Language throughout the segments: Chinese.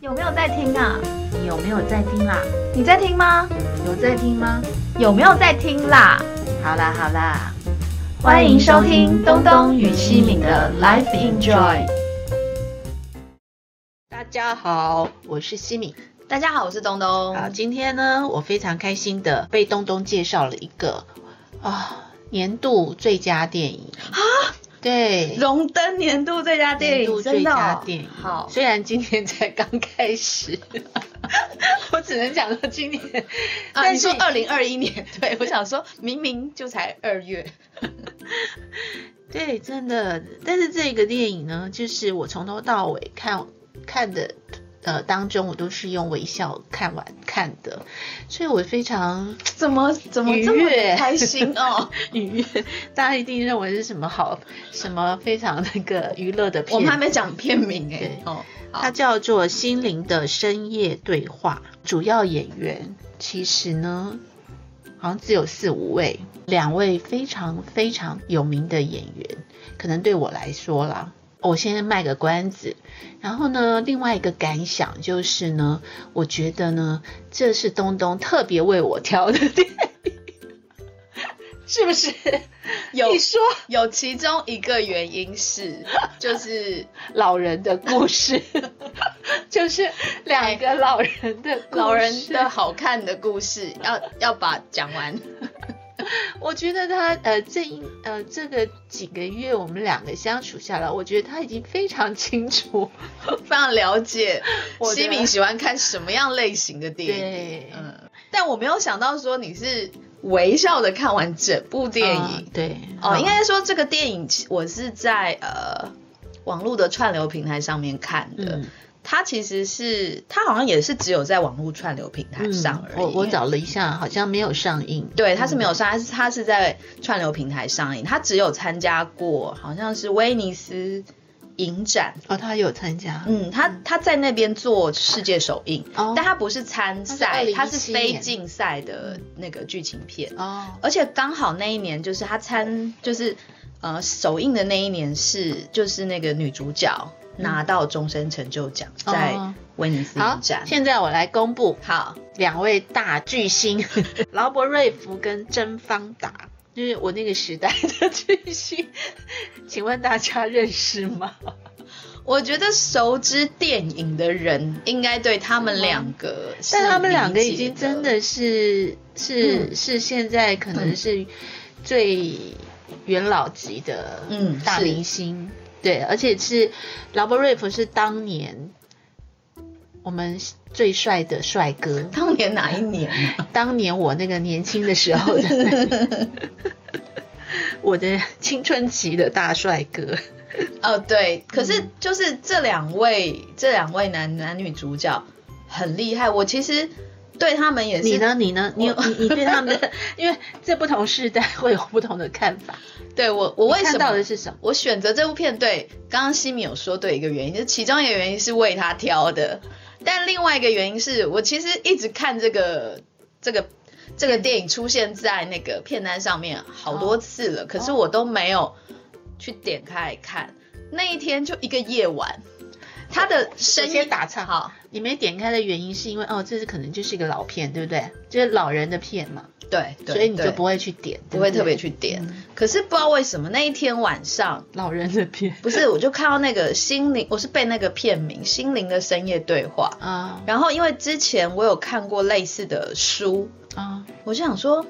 有没有在听啊？你有没有在听啦？你在听吗？有在听吗？有没有在听啦？好啦好啦，欢迎收听东东与西敏的 Life Enjoy。大家好，我是西敏。大家好，我是东东。好，今天呢，我非常开心的被东东介绍了一个啊年度最佳电影啊，对，荣登年度最佳电影，真的电影。好，虽然今天才刚开始，我只能讲说今年，啊，但是你说二零二一年，对我想说明明就才二月，对，真的。但是这个电影呢，就是我从头到尾看看的呃当中，我都是用微笑看完看的，所以我非常 怎么怎么这么开心 哦？愉悦。大家一定认为是什么好什么非常那个娱乐的片，我们还没讲片名哎对，哦，它叫做《心灵的深夜对话》，主要演员其实呢，好像只有四五位，两位非常非常有名的演员，可能对我来说啦。我先卖个关子，然后呢，另外一个感想就是呢，我觉得呢，这是东东特别为我挑的电影，是不是？有你说有其中一个原因是，就是 老人的故事，就是两个老人的老人的好看的故事，要要把讲完。我觉得他呃这一呃这个几个月我们两个相处下来，我觉得他已经非常清楚，非常了解 我的西敏喜欢看什么样类型的电影。对，嗯，但我没有想到说你是微笑的看完整部电影。嗯对哦，应该说这个电影我是在呃网络的串流平台上面看的。嗯它其实是它好像也是只有在网络串流平台上而已。嗯我我找了一下，好像没有上映。对，它是没有上，它是它是在串流平台上映，它只有参加过好像是威尼斯影展。哦，他有参加，嗯，他他在那边做世界首映，哦但他不是参赛，他是是非竞赛的那个剧情片，哦，而且刚好那一年就是他参就是呃首映的那一年是就是那个女主角拿到终身成就奖，在哦威尼斯好影，展。现在我来公布好，两位大巨星，劳勃瑞福跟甄方达，就是我那个时代的巨星，请问大家认识吗？我觉得熟知电影的人应该对他们两个是但他们两个已经真的是是、嗯。是现在可能是最元老级的嗯大明星，对，而且是劳勃瑞夫是当年我们最帅的帅哥，当年哪一年啊？当年我那个年轻的时候的。我的青春期的大帅哥，哦，对，可嗯是就是这两位这两位男男女主角很厉害，我其实对他们也是你呢？你呢？你有你你对他们的，因为这不同时代会有不同的看法。对我我为什么到的是什么？我选择这部片，对，刚刚西米有说对一个原因，就是其中一个原因是为他挑的，但另外一个原因是我其实一直看这个这个这个电影出现在那个片单上面好多次了，可是我都没有去点开来看。那一天就一个夜晚，他的我声音打岔好，你没点开的原因是因为哦，这是可能就是一个老片，对不对？就是老人的片嘛，对，对所以你就不会去点，不会特别去点。嗯。可是不知道为什么那一天晚上，老人的片。不是我就看到那个心灵，我是被那个片名《心灵的深夜对话》。啊。然后因为之前我有看过类似的书，啊。我就想说，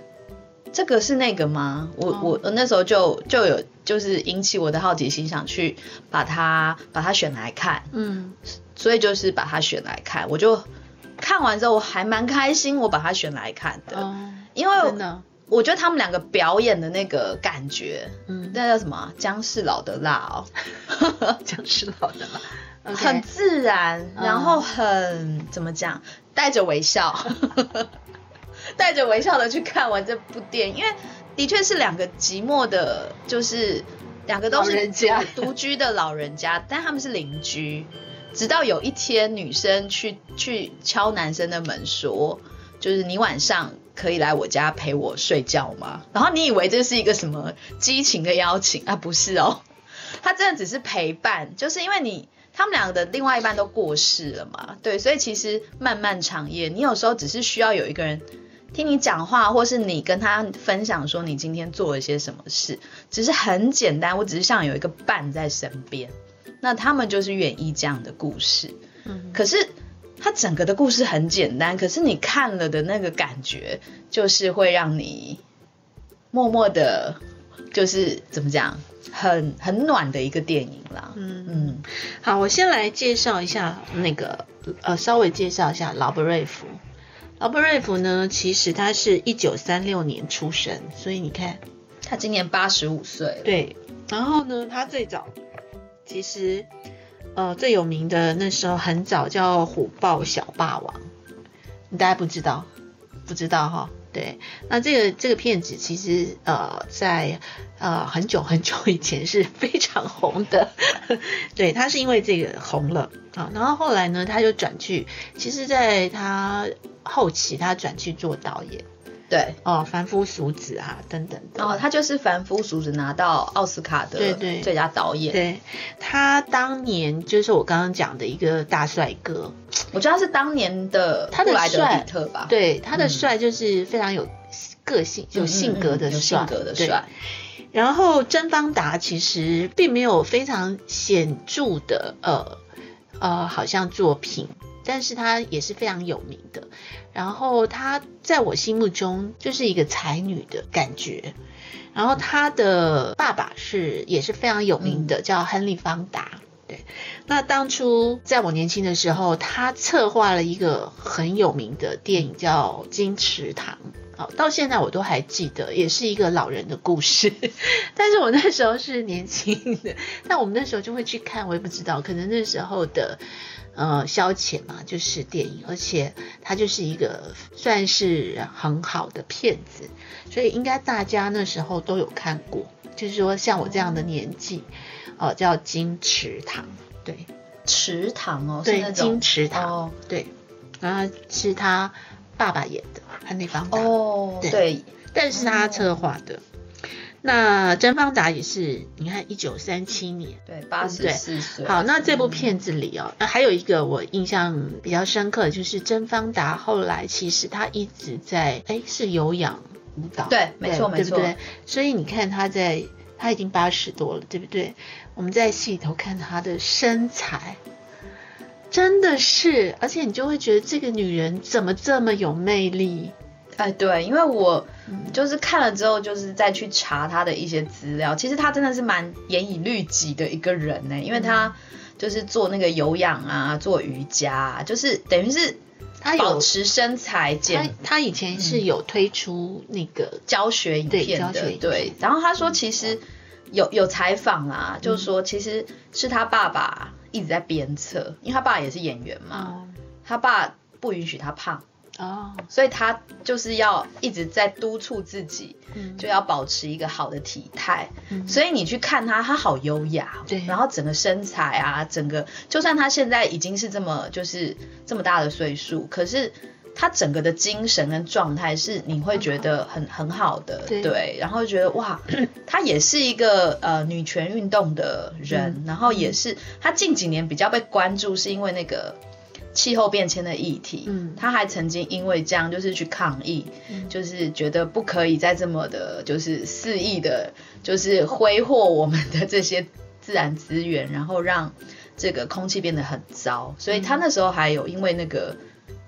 这个是那个吗？我、哦。我我那时候就就有就是引起我的好奇心，想去把它把它选来看，嗯。所以就是把它选来看。我就看完之后，我还蛮开心，我把它选来看的，哦，因为我觉得他们两个表演的那个感觉，嗯，那叫什么啊？姜是老的辣哦，僵尸老的辣。很自然，嗯然后很、怎么讲，带着微笑，带着微笑的去看完这部电影，因为的确是两个寂寞的，就是两个都是人家独独居的老人家，但他们是邻居。直到有一天，女生去去敲男生的门说，就是你晚上可以来我家陪我睡觉吗？然后你以为这是一个什么激情的邀请啊？不是哦，他真的只是陪伴，就是因为你。他他们两个的另外一半都过世了嘛，对，所以其实漫漫长夜，你有时候只是需要有一个人听你讲话，或是你跟他分享说你今天做了些什么事，只是很简单，我只是想有一个伴在身边。那他们就是愿意这样的故事，嗯，可是他整个的故事很简单，可是你看了的那个感觉，就是会让你默默的，就是怎么讲，很很暖的一个电影啦。嗯嗯，好，我先来介绍一下那个呃，稍微介绍一下劳布瑞夫。劳伯瑞夫呢，其实他是一九三六年出生，所以你看，他今年八十五岁了。对，然后呢，他最早其实呃最有名的那时候很早叫《虎豹小霸王》，你大家不知道，不知道哈？对，那这个这个片子其实呃在呃很久很久以前是非常红的，对，他是因为这个红了啊，然后后来呢他就转去，其实在他后期他转去做导演对，哦，凡夫俗子啊、等等的，然后他就是凡夫俗子拿到奥斯卡的对对最佳导演。对他当年就是我刚刚讲的一个大帅哥，我觉得他是当年的他的布莱德帅比特吧。对他的嗯帅就是非常有个性、有性格的嗯嗯嗯有，性格的帅。然后甄方达其实并没有非常显著的呃呃，好像作品，但是他也是非常有名的。然后他在我心目中就是一个才女的感觉。然后他的爸爸是也是非常有名的，叫亨利方达。对，那当初在我年轻的时候，他策划了一个很有名的电影叫《金池堂》。好，到现在我都还记得，也是一个老人的故事。但是我那时候是年轻的，但我们那时候就会去看，我也不知道，可能那时候的呃消遣嘛，就是电影，而且它就是一个算是很好的片子，所以应该大家那时候都有看过。就是说，像我这样的年纪，哦、叫金池堂，对池塘哦，是对，那金池塘，哦对，然后是他爸爸演的，他那方达。哦，对对，但是他策划的。那甄方达也是，你看一九三七年。对，八十对四岁。好，那这部片子里哦，呃还有一个我印象比较深刻的就是甄方达后来其实他一直在，哎，是有氧舞蹈，对没错没错对不对？所以你看他在，他已经八十多了，对不对？我们在戏里头看她的身材，真的是，而且你就会觉得这个女人怎么这么有魅力？哎，对，因为我嗯就是看了之后，就是再去查她的一些资料。其实她真的是蛮严以律己的一个人呢，因为她就是做那个有氧啊，做瑜伽、啊，就是等于是他有保持身材他减他以前是有推出那个教学影片的，教学影对。然后他说，其实有有采访啊，就是说其实是他爸爸一直在鞭策，因为他爸也是演员嘛，他爸不允许他胖。哦，所以他就是要一直在督促自己，嗯。就要保持一个好的体态。嗯。所以你去看他，他好优雅，对。然后整个身材啊，整个就算他现在已经是这么就是这么大的岁数，可是他整个的精神跟状态是你会觉得很很好。的，对然后觉得哇，他也是一个呃女权运动的人，嗯。然后也是他近几年比较被关注，是因为那个。气候变迁的议题，嗯。他还曾经因为这样就是去抗议，嗯。就是觉得不可以再这么的，就是肆意的，就是挥霍我们的这些自然资源，然后让这个空气变得很糟。所以他那时候还有因为那个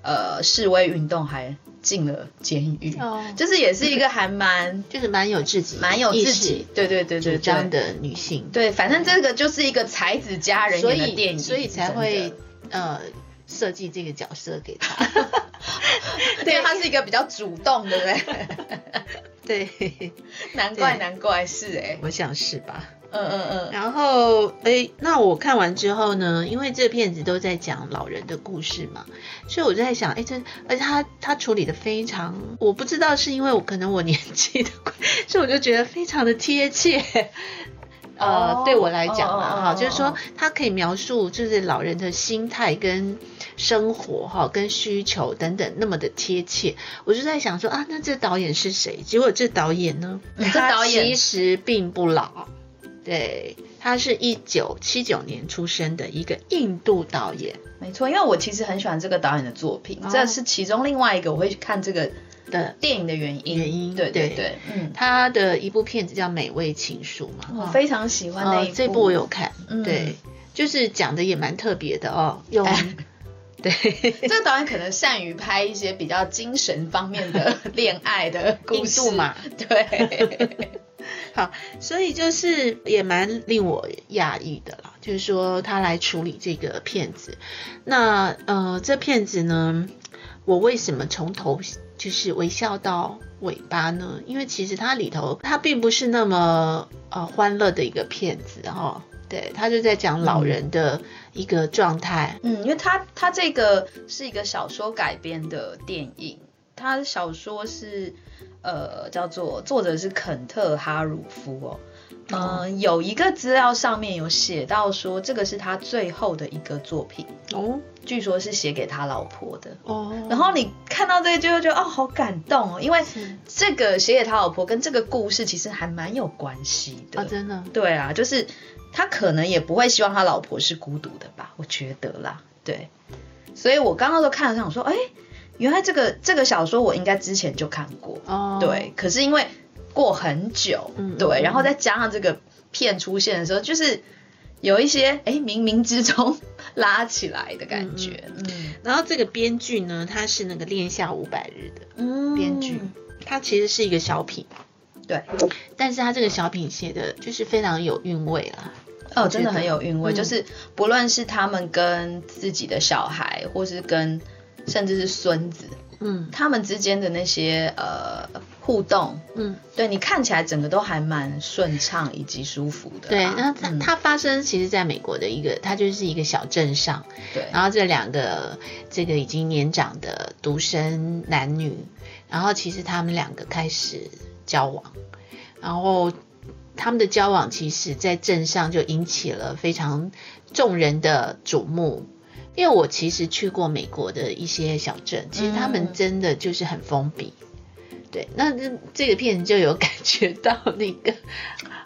呃示威运动还进了监狱，哦。就是也是一个还蛮 就是蛮有自己蛮有自己，对对对对主张对。的女性，对，反正这个就是一个才子佳人所以演的电影，所以才会呃设计这个角色给他。对他是一个比较主动，对不对？对，难怪对难怪是哎、我想是吧。嗯嗯嗯，然后，哎，那我看完之后呢，因为这片子都在讲老人的故事嘛，所以我就在想，哎，这而且他他处理的非常，我不知道是因为我可能我年纪的关，所以我就觉得非常的贴切。呃，哦对我来讲嘛，哈、就是说他可以描述就是老人的心态跟生活哈、跟需求等等那么的贴切，我就在想说啊，那这导演是谁？结果这导演呢，嗯这他导演其实并不老。对，他是一九七九年出生的一个印度导演。没错，因为我其实很喜欢这个导演的作品，哦。这是其中另外一个我会去看这个的。电影的原因。原因对对对。对，嗯，他的一部片子叫《美味情书》嘛，哈我非常喜欢那一部。哦这部我有看，嗯。对，就是讲的也蛮特别的哦，用、哎 对。这个导演可能善于拍一些比较精神方面的 恋爱的故事嘛，对，好，所以就是也蛮令我讶异的啦，就是说他来处理这个片子，那呃这片子呢，我为什么从头就是微笑到尾巴呢？因为其实它里头它并不是那么呃欢乐的一个片子哦，对，他就在讲老人的一个状态，嗯，因为他他这个是一个小说改编的电影，他小说是呃叫做作者是肯特哈鲁夫哦。嗯、有一个资料上面有写到说，这个是他最后的一个作品，哦据说是写给他老婆的。哦，然后你看到这个就会觉得哦，好感动哦，因为是这个写给他老婆跟这个故事其实还蛮有关系的。啊，真的，对啊，就是他可能也不会希望他老婆是孤独的吧，我觉得啦，对。所以我刚刚都看了想说，哎，原来这个这个小说我应该之前就看过，哦，对。可是因为过很久，嗯对，嗯然后再加上这个片出现的时候，就是有一些哎冥冥之中拉起来的感觉，嗯然后这个编剧呢，他是那个恋夏五百日的。嗯。编剧，它其实是一个小品，对，但是他这个小品写的就是非常有韵味啦。哦，真的很有韵味，嗯。就是不论是他们跟自己的小孩，或是跟甚至是孙子，嗯。他们之间的那些呃互动，嗯，对你看起来整个都还蛮顺畅以及舒服的对，啦。然后它、嗯它发生其实在美国的一个，它就是一个小镇上，对，然后这两个这个已经年长的独生男女，然后其实他们两个开始交往，然后他们的交往其实在镇上就引起了非常众人的瞩目。因为我其实去过美国的一些小镇，其实他们嗯真的就是很封闭。对，那这这个片子就有感觉到那个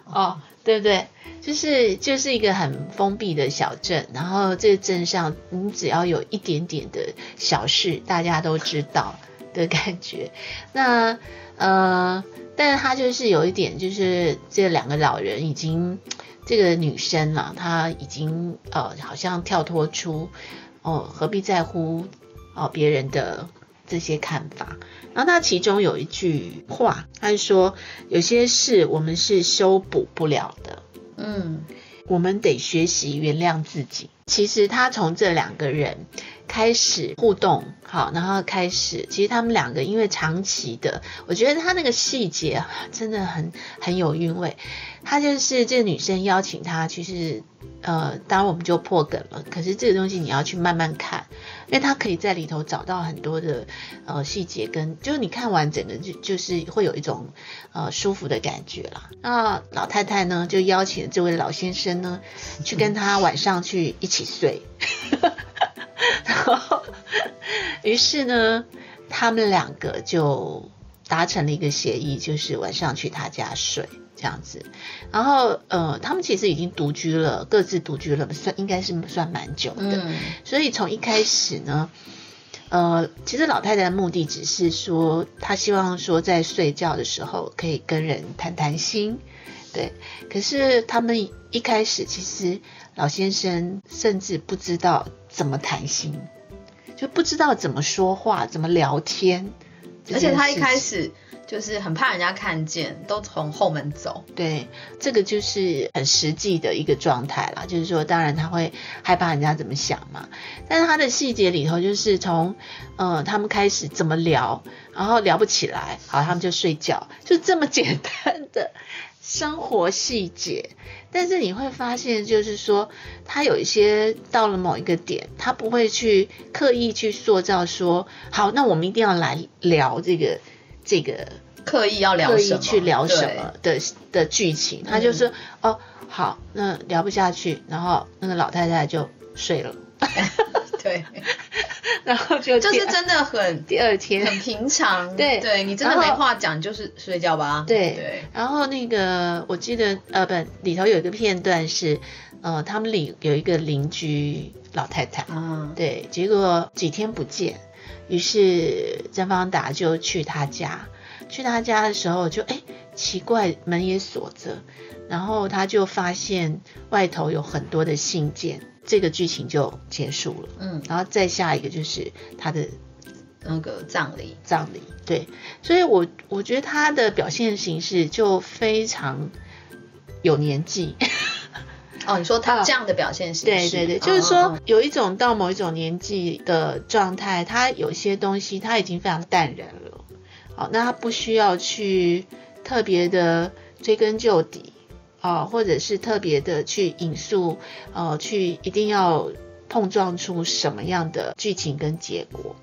哦，对不对？就是就是一个很封闭的小镇，然后这个镇上你只要有一点点的小事，大家都知道的感觉。那呃，但是他就是有一点，就是这两个老人已经，这个女生啊，她已经呃，好像跳脱出哦，何必在乎哦别人的这些看法。然后他其中有一句话，他是说有些事我们是修补不了的，嗯我们得学习原谅自己。其实他从这两个人开始互动，好，然后开始，其实他们两个因为长期的，我觉得他那个细节真的很很有韵味。他就是这个女生邀请他，其实呃，当然我们就破梗了。可是这个东西你要去慢慢看，因为他可以在里头找到很多的呃细节跟，就是你看完整个就就是会有一种呃舒服的感觉啦。那老太太呢，就邀请这位老先生呢，去跟他晚上去一起睡，然后于是呢，他们两个就达成了一个协议，就是晚上去他家睡。这样子，然后呃，他们其实已经独居了，各自独居了，算应该是算蛮久的。嗯所以从一开始呢，呃，其实老太太的目的只是说，她希望说在睡觉的时候可以跟人谈谈心，对。可是他们一开始其实老先生甚至不知道怎么谈心，就不知道怎么说话，怎么聊天。而且他一开始就是很怕人家看见，都从后门走。对，这个就是很实际的一个状态啦。就是说，当然他会害怕人家怎么想嘛，但是他的细节里头，就是从呃他们开始怎么聊，然后聊不起来，好，他们就睡觉，就这么简单的生活细节。但是你会发现，就是说，他有一些到了某一个点，他不会去刻意去塑造说，好，那我们一定要来聊这个这个刻意要聊刻什么？意去聊什么的的剧情，他就说、哦好，那聊不下去，然后那个老太太就睡了，对，然后就就是真的很第二天很平常。对对你真的没话讲，就是睡觉吧。对对，然后那个我记得呃不里头有一个片段是呃他们里有一个邻居老太太，啊，对，结果几天不见，于是曾方达就去他家，去他家的时候就哎奇怪门也锁着，然后他就发现外头有很多的信件，这个剧情就结束了。嗯，然后再下一个就是他的那个葬礼，葬礼，对，所以我我觉得他的表现形式就非常有年纪，哦，你说他啊 这样的表现形式，对对对，就是说有一种到某一种年纪的状态，他有些东西他已经非常淡然了，好，那他不需要去特别的追根究底啊，或者是特别的去引述，呃，去一定要碰撞出什么样的剧情跟结果，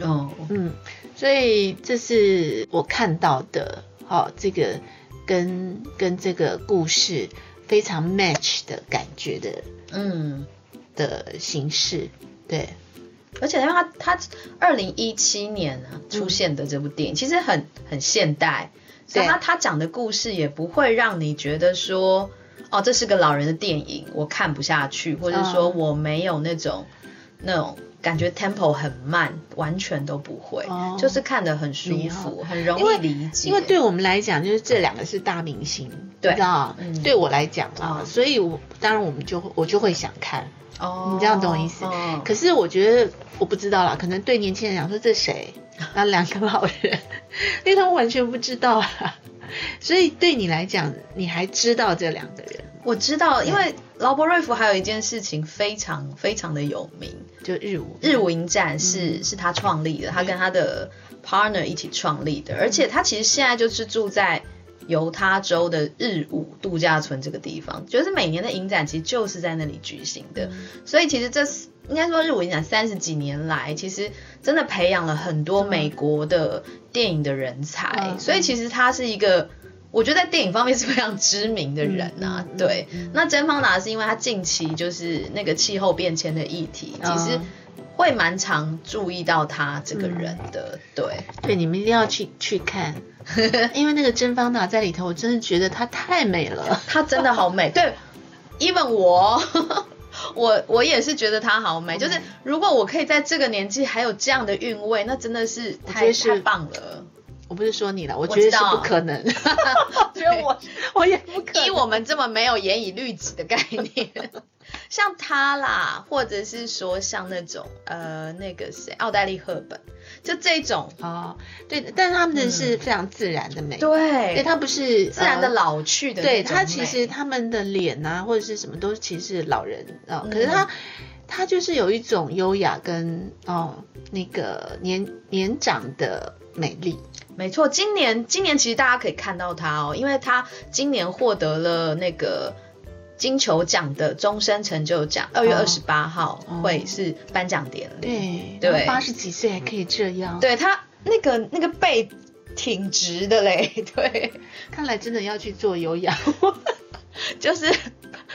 哦，嗯，所以这是我看到的，好、这个跟跟这个故事非常 match 的感觉的嗯。的形式，对，而且因为他他二零一七年啊出现的这部电影，其实很很现代，所以他他讲的故事也不会让你觉得说，哦，这是个老人的电影，我看不下去，或者说哦我没有那种、那种感觉 tempo 很慢，完全都不会，哦。就是看得很舒服，很容易理解。因为对我们来讲，就是这两个是大明星，对。你知道嗯。对我来讲啊，哦所以我当然我们就我就会想看，哦，你这样懂我意思。哦可是我觉得我不知道啦，可能对年轻人讲说这谁，那两个老人，因为他们完全不知道啊，所以对你来讲，你还知道这两个人，我知道，因为劳勃瑞福还有一件事情非常非常的有名，就日舞，日舞影展是、是他创立的，他跟他的 partner 一起创立的，而且他其实现在就是住在犹他州的日舞度假村这个地方，就是每年的影展其实就是在那里举行的，所以其实这是应该说日舞影展三十几年来，其实真的培养了很多美国的电影的人才，嗯所以其实他是一个。我觉得在电影方面是非常知名的人啊，嗯嗯嗯对。那甄方达是因为他近期就是那个气候变迁的议题，其实嗯会蛮常注意到他这个人的，对，对，你们一定要去去看，因为那个甄方达在里头，我真的觉得她太美了。他真的好美，对，even 我。我我也是觉得她好美，嗯就是如果我可以在这个年纪还有这样的韵味，那真的是太是太棒了。我不是说你了，我觉得是不可能，我 觉得我我也不可能。以我们这么没有严以律己的概念，像他啦，或者是说像那种呃那个谁奥黛丽赫本，就这种，哦，对，但是他们的是非常自然的美，对。对，他不是自然的呃老去的那对他其实他们的脸啊或者是什么都其实是老人啊、嗯。可是他他就是有一种优雅跟哦那个年年长的美丽，没错，今年今年其实大家可以看到他哦，因为他今年获得了那个金球奖的终身成就奖，二月哦。二十八号哦。会是颁奖典礼。对对。八十几岁还可以这样，，对他那个那个背挺直的嘞，对，看来真的要去做有氧。就是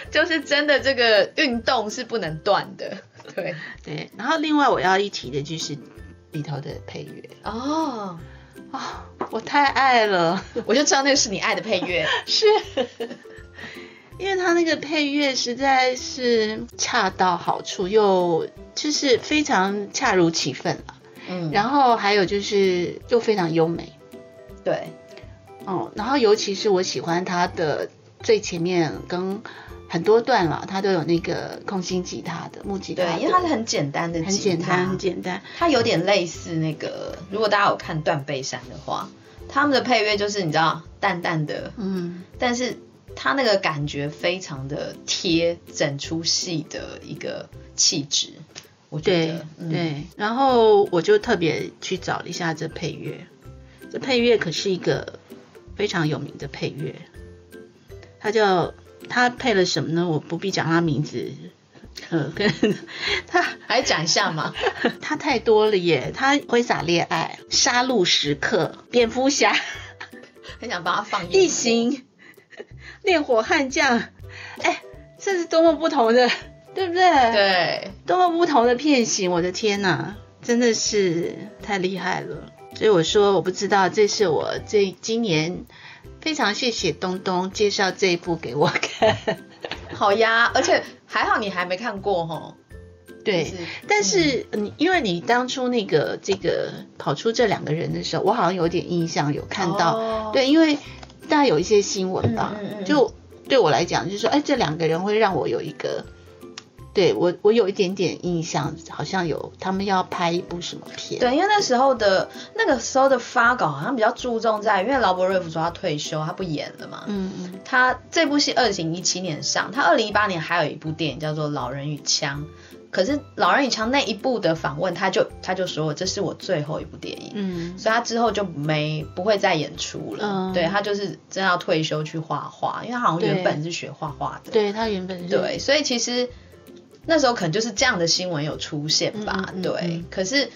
就是真的这个运动是不能断的。对，对，然后另外我要一提的就是里头的配乐。哦，啊、我太爱了，我就知道那个是你爱的配乐。是。因为他那个配乐实在是恰到好处，又就是非常恰如其分了。嗯，然后还有就是又非常优美，对，哦，然后尤其是我喜欢他的最前面跟很多段了，它都有那个空心吉他的木吉他的，对，因为它是很简单的很吉他。简单，很简单。它有点类似那个，如果大家有看断背山的话，他们的配乐就是你知道淡淡的，嗯，但是它那个感觉非常的贴整出戏的一个气质，我觉对得，嗯、对。然后我就特别去找了一下这配乐，这配乐可是一个非常有名的配乐，它叫它配了什么呢？我不必讲他名字。呃，跟他还讲一下嘛，他太多了耶！他挥洒恋爱、杀戮时刻、蝙蝠侠、很想把他放异形、烈火悍将，哎，这是多么不同的，对不对？，对，多么不同的片型！我的天哪，真的是太厉害了。所以我说我不知道，这是我这今年非常谢谢东东介绍这一部给我看。好呀，而且还好你还没看过哈。对，就是但是你因为你当初那个这个跑出这两个人的时候，我好像有点印象，有看到。哦对，因为大家有一些新闻吧，嗯嗯嗯就对我来讲，就是说，哎，这两个人会让我有一个，对我我有一点点印象，好像有他们要拍一部什么片。对，因为那时候的那个时候的发稿好像比较注重在，因为劳勃瑞夫说他退休，他不演了嘛。嗯嗯他这部戏二零一七年上，他二零一八年还有一部电影叫做《老人与枪》，可是《老人与枪》那一部的访问，他就他就说这是我最后一部电影，嗯所以他之后就没不会再演出了。嗯对他就是真要退休去画画，因为他好像原本是学画画的。对他原本是对，所以其实那时候可能就是这样的新闻有出现吧。嗯嗯嗯对，嗯可是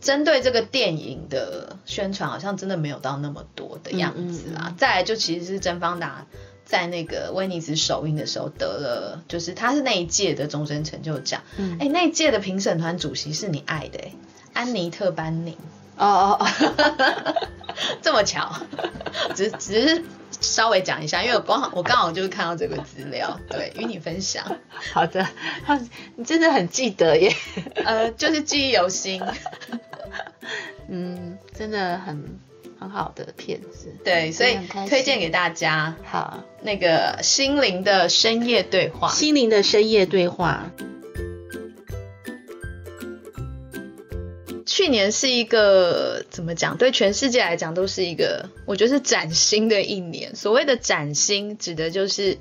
针对这个电影的宣传，好像真的没有到那么多的样子啊。嗯嗯再来就其实是甄方达。在那个威尼斯首映的时候得了，就是他是那一届的终身成就奖。嗯哎、那一届的评审团主席是你爱的、哎，安妮特·班宁，哦哦哦，这么巧，只只是稍微讲一下，因为我刚好我刚好就是看到这个资料，对，与你分享。好的，你真的很记得耶。呃，就是记忆犹新。嗯，真的很很好的片子。对，所以推荐给大家好，那个心灵的深夜对话。心灵的深夜对话。去年是一个怎么讲？对全世界来讲都是一个，我觉得是崭新的一年。所谓的崭新，指的就是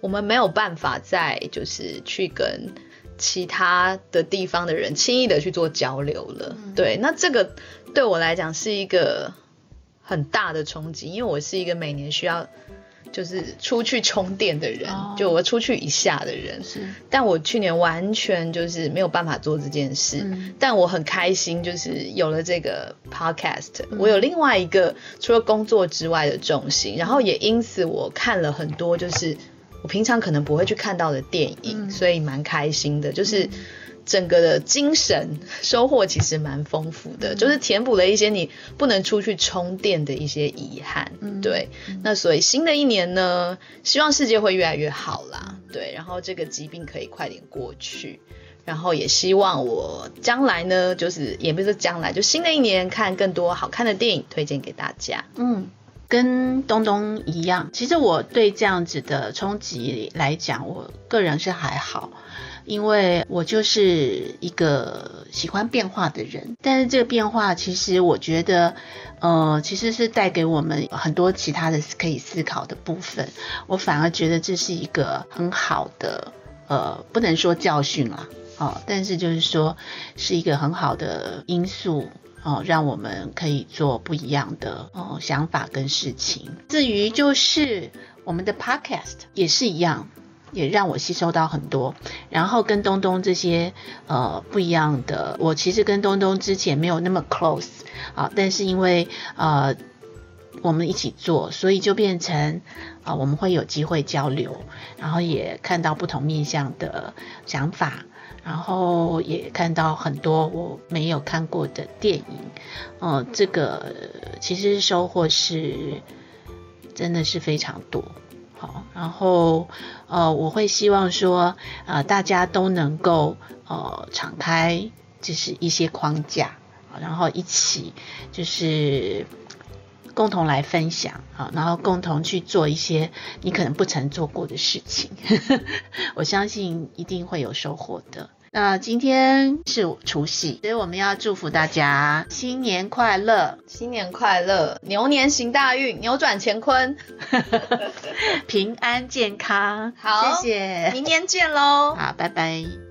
我们没有办法再就是去跟其他的地方的人轻易的去做交流了。对，那这个对我来讲是一个很大的冲击，因为我是一个每年需要就是出去充电的人，哦。就我出去一下的人。是，但我去年完全就是没有办法做这件事，嗯。但我很开心，就是有了这个 podcast，、嗯。我有另外一个除了工作之外的重心，然后也因此我看了很多就是我平常可能不会去看到的电影，嗯。所以蛮开心的，就是。整个的精神收获其实蛮丰富的，就是填补了一些你不能出去充电的一些遗憾。嗯对，那所以新的一年呢，希望世界会越来越好啦。对，然后这个疾病可以快点过去，然后也希望我将来呢，就是也不是将来，就新的一年看更多好看的电影推荐给大家。嗯，跟东东一样，其实我对这样子的冲击来讲，我个人是还好。因为我就是一个喜欢变化的人，但是这个变化其实我觉得，呃，其实是带给我们很多其他的可以思考的部分。我反而觉得这是一个很好的，呃，不能说教训啦，哦，但是就是说是一个很好的因素。哦，让我们可以做不一样的哦想法跟事情。至于就是我们的 podcast 也是一样，也让我吸收到很多。然后跟东东这些呃不一样的，我其实跟东东之前没有那么 close 啊，但是因为呃我们一起做，所以就变成啊、我们会有机会交流，然后也看到不同面向的想法。然后也看到很多我没有看过的电影，呃，这个其实收获是真的是非常多。然后呃，我会希望说，呃，大家都能够呃敞开，就是一些框架，然后一起就是共同来分享啊，然后共同去做一些你可能不曾做过的事情，我相信一定会有收获的。那今天是除夕，所以我们要祝福大家新年快乐，新年快乐，牛年行大运，扭转乾坤。平安健康。好谢谢。明年见喽。好，拜拜。